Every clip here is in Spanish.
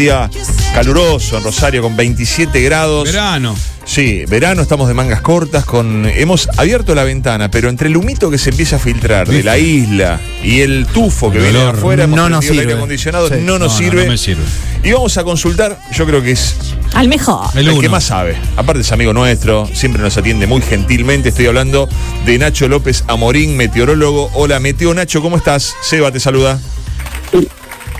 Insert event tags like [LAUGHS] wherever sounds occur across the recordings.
día caluroso en Rosario con 27 grados. Verano. Sí, verano, estamos de mangas cortas, con hemos abierto la ventana, pero entre el humito que se empieza a filtrar de la isla y el tufo que El viene de afuera, hemos no nos prendido el aire sirve. acondicionado, Sí. no nos No, no, sirve. no me sirve. Y vamos a consultar, yo creo que es Al mejor. El el, que más sabe. Aparte es amigo nuestro, siempre nos atiende muy gentilmente. Estoy hablando de Nacho López Amorín, meteorólogo. Hola, Meteo Nacho, ¿cómo estás? Seba te saluda.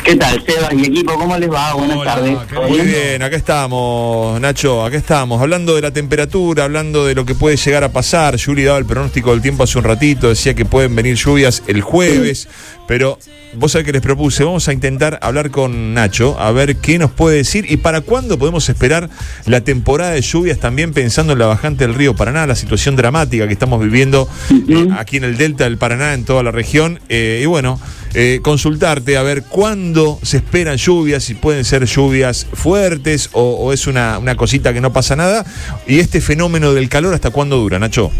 ¿Qué tal, Sebas y equipo? ¿Cómo les va? Buenas Hola, tardes. qué ¿Todo Muy bien? bien, acá estamos, Nacho, acá estamos, hablando de la temperatura, hablando de lo que puede llegar a pasar. Yuri daba el pronóstico del tiempo hace un ratito, decía que pueden venir lluvias el jueves, pero vos sabés que les propuse, vamos a intentar hablar con Nacho, a ver qué nos puede decir y para cuándo podemos esperar la temporada de lluvias, también pensando en la bajante del río Paraná, la situación dramática que estamos viviendo eh, aquí en el delta del Paraná, en toda la región. Eh, y bueno, eh, consultarte a ver cuándo se esperan lluvias, si pueden ser lluvias fuertes o, es una, una cosita que no pasa nada. Y este fenómeno del calor, ¿hasta cuándo dura, Nacho?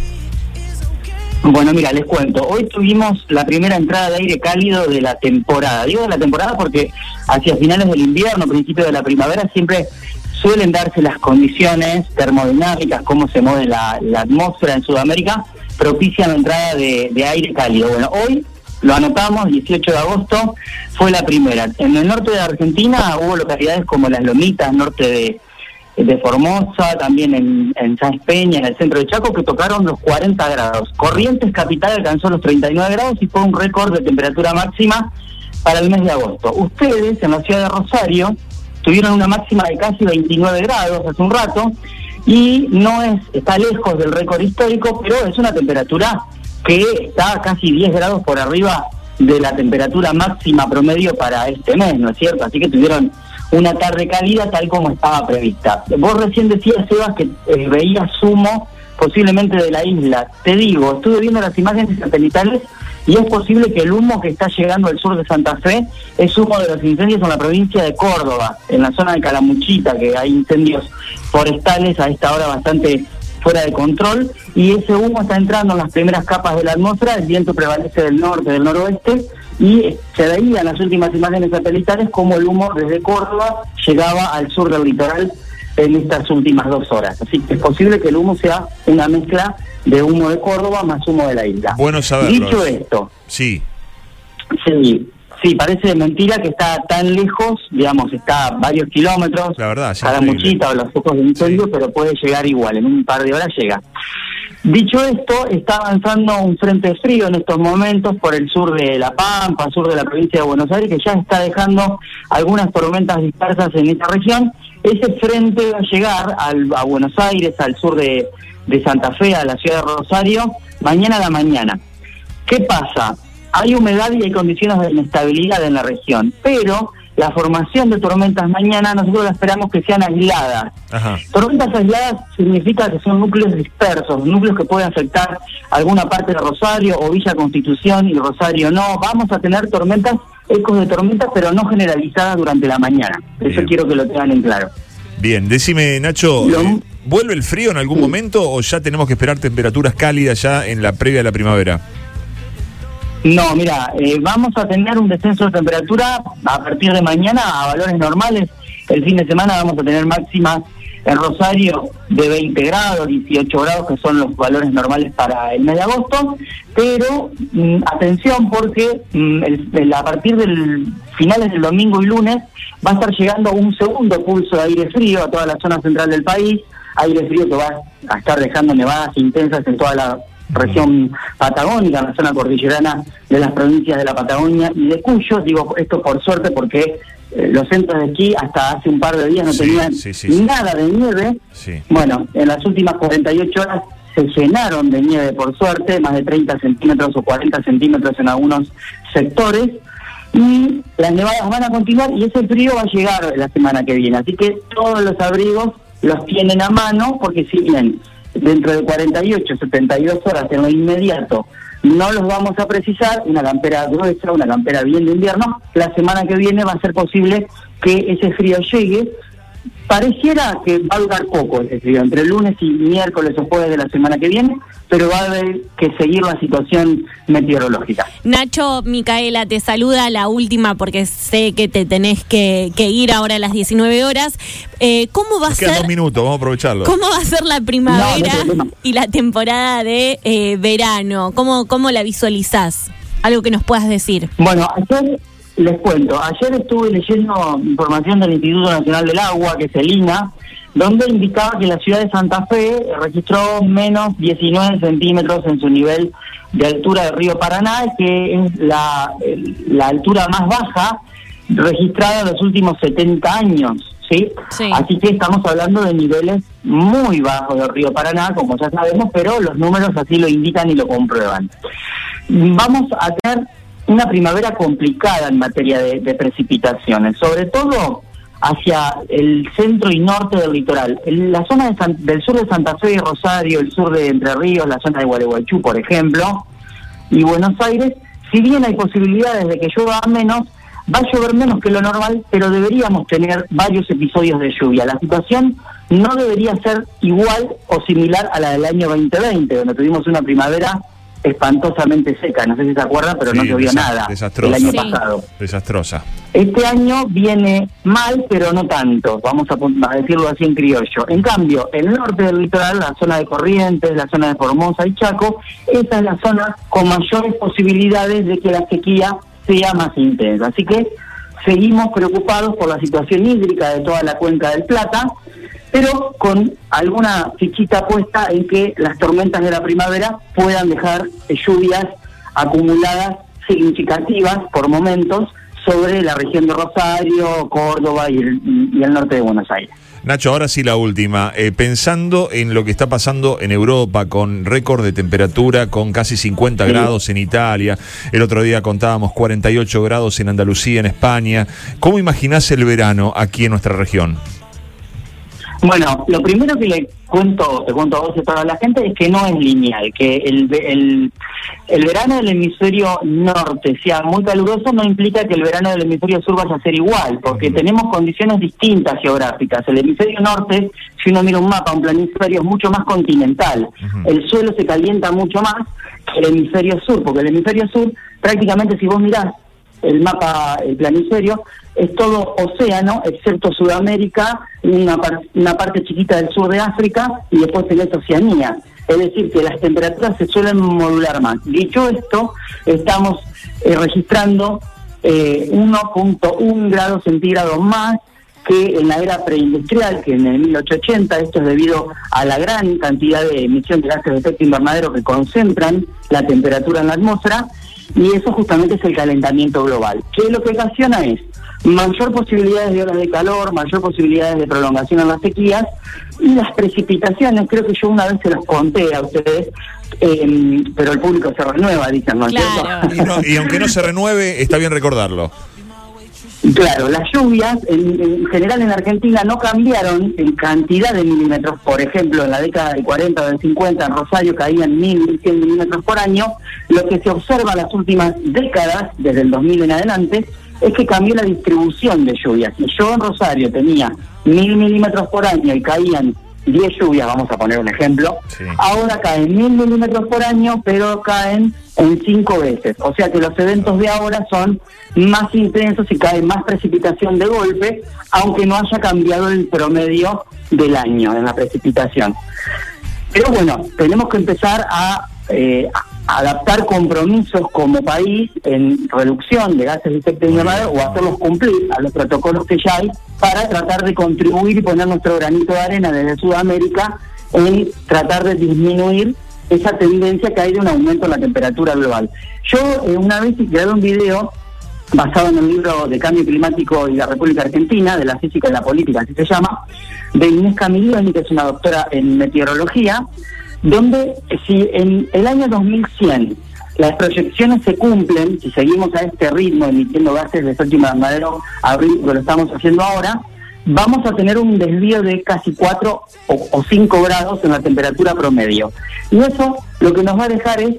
Bueno, mira, les cuento. Hoy tuvimos la primera entrada de aire cálido de la temporada. Digo de la temporada porque hacia finales del invierno, principio de la primavera, siempre suelen darse las condiciones termodinámicas, cómo se mueve la, la atmósfera en Sudamérica, propician la entrada de, de aire cálido. Bueno, hoy lo anotamos, 18 de agosto, fue la primera. En el norte de Argentina hubo localidades como Las Lomitas, norte de, Formosa, también en, en Peña, en el centro de Chaco, que tocaron los 40 grados. Corrientes Capital alcanzó los 39 grados y fue un récord de temperatura máxima para el mes de agosto. Ustedes, en la ciudad de Rosario, tuvieron una máxima de casi 29 grados hace un rato y no es está lejos del récord histórico, pero es una temperatura que está casi 10 grados por arriba de la temperatura máxima promedio para este mes, ¿no es cierto? Así que tuvieron una tarde cálida tal como estaba prevista. Vos recién decías, Sebas, que eh, veías humo posiblemente de la isla. Te digo, estuve viendo las imágenes satelitales y es posible que el humo que está llegando al sur de Santa Fe es humo de los incendios en la provincia de Córdoba, en la zona de Calamuchita, que hay incendios forestales a esta hora bastante fuera de control y ese humo está entrando en las primeras capas de la atmósfera, el viento prevalece del norte, del noroeste y se veía en las últimas imágenes satelitales como el humo desde Córdoba llegaba al sur del litoral en estas últimas dos horas. Así que es posible que el humo sea una mezcla de humo de Córdoba más humo de la isla. Bueno saberlo. Dicho esto, Sí, sí, sí, parece mentira que está tan lejos, digamos, está a varios kilómetros, La verdad, cada increíble. muchita o los focos de incendio, Sí. pero puede llegar igual, en un par de horas llega. Dicho esto, está avanzando un frente frío en estos momentos por el sur de La Pampa, sur de la provincia de Buenos Aires, que ya está dejando algunas tormentas dispersas en esta región. Ese frente va a llegar al- a Buenos Aires, al sur de, de Santa Fe, a la ciudad de Rosario, mañana a la mañana. ¿Qué pasa? Hay humedad y hay condiciones de inestabilidad en la región, pero la formación de tormentas mañana nosotros la esperamos que sean aisladas. ajá. Tormentas aisladas significa que son núcleos dispersos, núcleos que pueden afectar alguna parte de Rosario o Villa Constitución y Rosario no. Vamos a tener tormentas, ecos de tormentas, pero no generalizadas durante la mañana. Eso quiero que lo tengan en claro. Bien, decime, Nacho, eh, ¿vuelve el frío en algún Sí. momento o ya tenemos que esperar temperaturas cálidas ya en la previa de la primavera? No, mira, eh, vamos a tener un descenso de temperatura a partir de mañana a valores normales. El fin de semana vamos a tener máximas en Rosario de 20 grados, 18 grados, que son los valores normales para el mes de agosto. Pero mm, atención porque mm, el- a partir del finales del domingo y lunes va a estar llegando un segundo pulso de aire frío a toda la zona central del país. Aire frío que va a estar dejando nevadas intensas en toda la región patagónica, en la zona cordillerana de las provincias de la Patagonia y de Cuyo. Digo esto por suerte porque eh, los centros de esquí hasta hace un par de días no Sí, tenían sí, sí, sí. nada de nieve. Sí. Bueno, en las últimas 48 horas se llenaron de nieve por suerte, más de 30 centímetros o 40 centímetros en algunos sectores. Y las nevadas van a continuar y ese frío va a llegar la semana que viene. Así que todos los abrigos los tienen a mano porque si bien dentro de 48, 72 horas en lo inmediato no los vamos a precisar, una campera gruesa, una campera bien de invierno, la semana que viene va a ser posible que ese frío llegue pareciera que va a durar poco ese frío, entre lunes y miércoles o jueves de la semana que viene, pero va a haber que seguir la situación meteorológica. Nacho, Micaela, te saluda la última porque sé que te tenés que, ir ahora a las 19 horas. Eh, ¿Cómo va a ser? dos minutos, vamos a aprovecharlo. ¿Cómo va a ser la primavera y la temporada de eh, verano? ¿Cómo, ¿Cómo la visualizás? Algo que nos puedas decir. Bueno, ayer les cuento, ayer estuve leyendo información del Instituto Nacional del Agua, que es el INA, donde indicaba que la ciudad de Santa Fe registró menos 19 centímetros en su nivel de altura del río Paraná, que es la, la altura más baja registrada en los últimos 70 años. ¿sí? Así que estamos hablando de niveles muy bajos del río Paraná, como ya sabemos, pero los números así lo indican y lo comprueban. Vamos a tener una primavera complicada en materia de, precipitaciones, sobre todo hacia el centro y norte del litoral. En la zona del sur de Santa Fe y Rosario, el sur de Entre Ríos, la zona de Gualeguaychú, por ejemplo, y Buenos Aires, si bien hay posibilidades de que llueva menos, va a llover menos que lo normal, pero deberíamos tener varios episodios de lluvia. La situación no debería ser igual o similar a la del año 2020, donde tuvimos una primavera espantosamente seca, no sé si se acuerdan, pero no llovió nada el año pasado. Desastrosa. Este año viene mal, pero no tanto, vamos a, decirlo así en criollo. En cambio, el norte del litoral, la zona de Corrientes, la zona de Formosa y Chaco, esa es la zona con mayores posibilidades de que la sequía sea más intensa. Así que seguimos preocupados por la situación hídrica de toda la cuenca del Plata, pero con alguna fichita puesta en que las tormentas de la primavera puedan dejar lluvias acumuladas significativas por momentos sobre la región de Rosario, Córdoba y el, norte de Buenos Aires. Nacho, ahora sí la última. Eh, pensando en lo que está pasando en Europa, con récord de temperatura, con casi 50 grados en Italia, el otro día contábamos 48 grados en Andalucía, en España, ¿cómo imaginás el verano aquí en nuestra región? Bueno, lo primero que le cuento, te cuento a vos y a toda la gente es que no es lineal, que el, el, el verano del hemisferio norte sea muy caluroso no implica que el verano del hemisferio sur vaya a ser igual, porque tenemos condiciones distintas geográficas. El hemisferio norte, si uno mira un mapa, un planisferio es mucho más continental. El suelo se calienta mucho más que el hemisferio sur, porque el hemisferio sur prácticamente si vos mirás el mapa, el planisferio, es todo océano, excepto Sudamérica, una, parte chiquita del sur de África y después tenés Oceanía. Es decir, que las temperaturas se suelen modular más. Dicho esto, estamos eh, registrando eh, 1.1 grados centígrados más que en la era preindustrial, que en el 1880, esto es debido a la gran cantidad de emisión de gases de efecto invernadero que concentran la temperatura en la atmósfera, y eso justamente es el calentamiento global. ¿Qué lo que ocasiona es mayor posibilidades de horas de calor, mayor posibilidades de prolongación en las sequías y las precipitaciones, creo que yo una vez se las conté a ustedes, em, pero el público se renueva, dicen, ¿no Y, aunque no se renueve, está bien recordarlo. Claro, las lluvias en, general en Argentina no cambiaron en cantidad de milímetros. Por ejemplo, en la década del 40 o del 50 en Rosario caían 1.000, 1.100 milímetros por año. Lo que se observa en las últimas décadas, desde el 2000 en adelante, es que cambió la distribución de lluvias. Si yo en Rosario tenía mil milímetros por año y caían 10 lluvias, vamos a poner un ejemplo, ahora caen mil milímetros por año, pero caen en cinco veces. O sea que los eventos de ahora son más intensos y cae más precipitación de golpe, aunque no haya cambiado el promedio del año en la precipitación. Pero bueno, tenemos que empezar a, eh, adaptar compromisos como país en reducción de gases de efecto invernadero o hacerlos cumplir a los protocolos que ya hay para tratar de contribuir y poner nuestro granito de arena desde Sudamérica en tratar de disminuir esa tendencia que hay de un aumento en la temperatura global. Yo eh, una vez creé un video basado en un libro de cambio climático y la República Argentina, de la física y la política, así se llama, de Inés Camilloni, que es una doctora en meteorología, donde si en el año 2100 las proyecciones se cumplen, si seguimos a este ritmo emitiendo gases de efecto invernadero abril, que lo estamos haciendo ahora, vamos a tener un desvío de casi 4 o, 5 grados en la temperatura promedio. Y eso lo que nos va a dejar es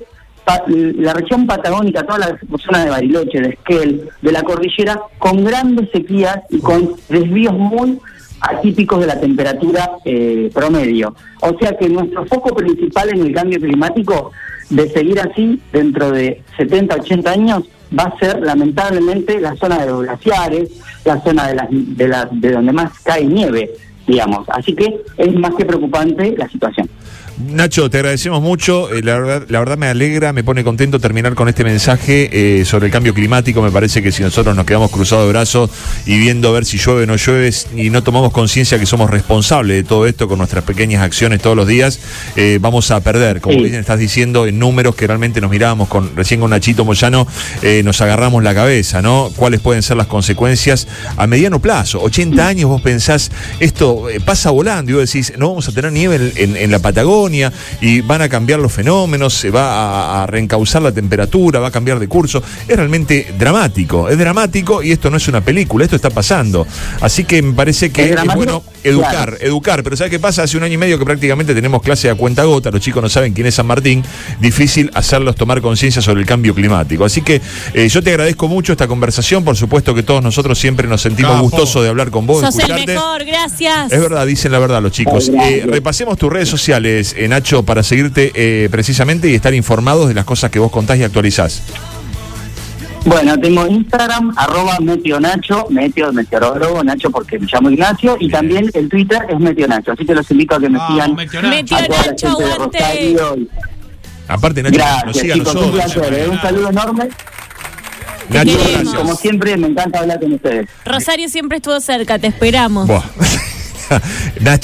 la región patagónica, toda la zona de Bariloche, de Esquel, de la cordillera, con grandes sequías y con desvíos muy atípicos de la temperatura eh, promedio. O sea que nuestro foco principal en el cambio climático, de seguir así dentro de 70, 80 años, va a ser lamentablemente la zona de los glaciares, la zona de, las, de, la, de donde más cae nieve, digamos. Así que es más que preocupante la situación. Nacho, te agradecemos mucho. Eh, la, verdad, la verdad me alegra, me pone contento terminar con este mensaje eh, sobre el cambio climático. Me parece que si nosotros nos quedamos cruzados de brazos y viendo a ver si llueve o no llueve y no tomamos conciencia que somos responsables de todo esto con nuestras pequeñas acciones todos los días, eh, vamos a perder. Como bien estás diciendo, en números que realmente nos mirábamos con, recién con Nachito Moyano, nos agarramos la cabeza, ¿no? ¿Cuáles pueden ser las consecuencias a mediano plazo? 80 años vos pensás, esto pasa volando y vos decís, no vamos a tener nieve en la Patagonia y van a cambiar los fenómenos, se va a, reencauzar la temperatura, va a cambiar de curso. Es realmente dramático, es dramático y esto no es una película, esto está pasando. Así que me parece que es, bueno educar, educar. Pero ¿sabes qué pasa? Hace un año y medio que prácticamente tenemos clase a cuenta gota, los chicos no saben quién es San Martín, difícil hacerlos tomar conciencia sobre el cambio climático. Así que eh, yo te agradezco mucho esta conversación, por supuesto que todos nosotros siempre nos sentimos gustosos de hablar con vos. Sos el mejor, gracias. Es verdad, dicen la verdad los chicos. Eh, repasemos tus redes sociales, eh, Nacho, para seguirte eh, precisamente y estar informados de las cosas que vos contás y actualizás. Bueno, tengo Instagram, arroba Meteo Nacho, Meteo, meteorólogo, Nacho porque me llamo Ignacio, y también el Twitter es Meteo Nacho, así que los invito a que me sigan. Meteo Nacho, aguante. Aparte, Nacho, gracias, chicos, un placer, ¿eh? un saludo enorme. Nacho, gracias. Como siempre, me encanta hablar con ustedes. Rosario siempre estuvo cerca, te esperamos. [LAUGHS] Nacho.